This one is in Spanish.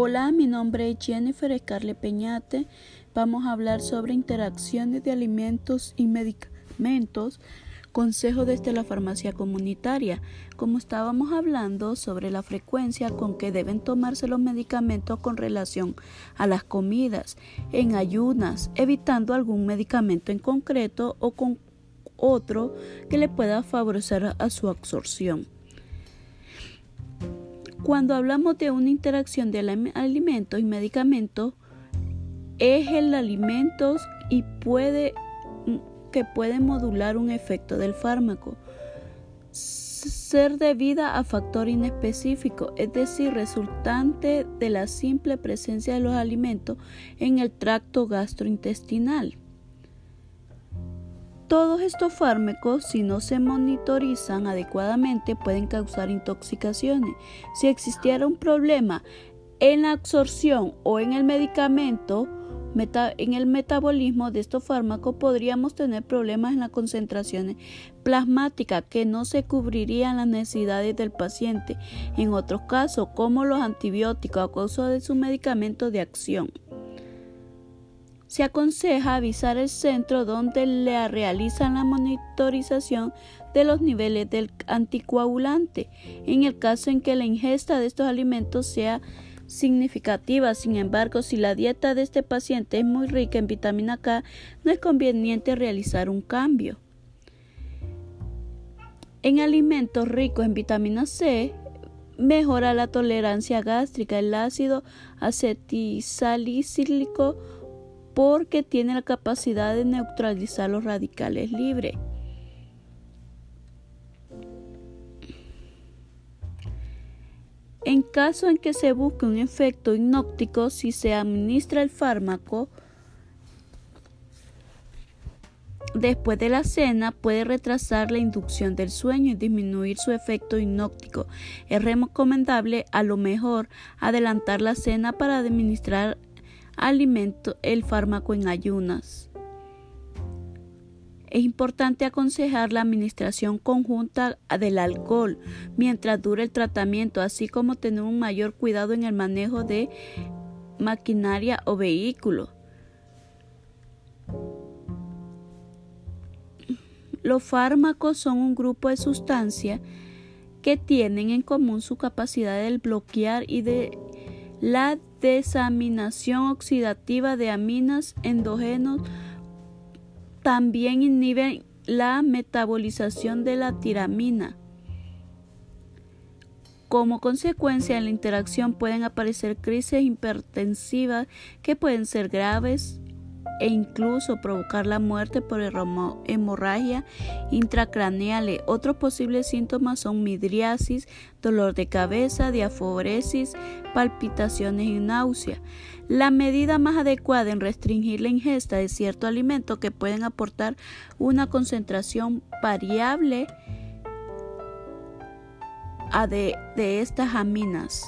Hola, mi nombre es Jennifer Scarle Peñate. Vamos a hablar sobre interacciones de alimentos y medicamentos. Consejo desde la farmacia comunitaria. Como estábamos hablando sobre la frecuencia con que deben tomarse los medicamentos con relación a las comidas, en ayunas, evitando algún medicamento en concreto o con otro que le pueda favorecer a su absorción. Cuando hablamos de una interacción de alimentos y medicamentos, es el alimento y puede que puede modular un efecto del fármaco. Ser debida a factor inespecífico, es decir, resultante de la simple presencia de los alimentos en el tracto gastrointestinal. Todos estos fármacos, si no se monitorizan adecuadamente, pueden causar intoxicaciones. Si existiera un problema en la absorción o en el medicamento, en el metabolismo de estos fármacos, podríamos tener problemas en las concentraciones plasmáticas que no se cubrirían las necesidades del paciente. En otros casos, como los antibióticos a causa de su medicamento de acción se aconseja avisar el centro donde le realizan la monitorización de los niveles del anticoagulante en el caso en que la ingesta de estos alimentos sea significativa. Sin embargo, si la dieta de este paciente es muy rica en vitamina K, no es conveniente realizar un cambio. En alimentos ricos en vitamina C, mejora la tolerancia gástrica. El ácido acetisalicílico porque tiene la capacidad de neutralizar los radicales libres. En caso en que se busque un efecto hipnótico, si se administra el fármaco después de la cena, puede retrasar la inducción del sueño y disminuir su efecto hipnótico. Es recomendable a lo mejor adelantar la cena para administrar alimento el fármaco en ayunas. Es importante aconsejar la administración conjunta del alcohol mientras dure el tratamiento, así como tener un mayor cuidado en el manejo de maquinaria o vehículo. Los fármacos son un grupo de sustancias que tienen en común su capacidad de bloquear y de la desaminación oxidativa de aminas endógenos también inhibe la metabolización de la tiramina. Como consecuencia de la interacción pueden aparecer crisis hipertensivas que pueden ser graves e incluso provocar la muerte por hemorragia intracraneal. Otros posibles síntomas son midriasis, dolor de cabeza, diaforesis, palpitaciones y náusea. La medida más adecuada en restringir la ingesta de cierto alimento que pueden aportar una concentración variable de, de estas aminas.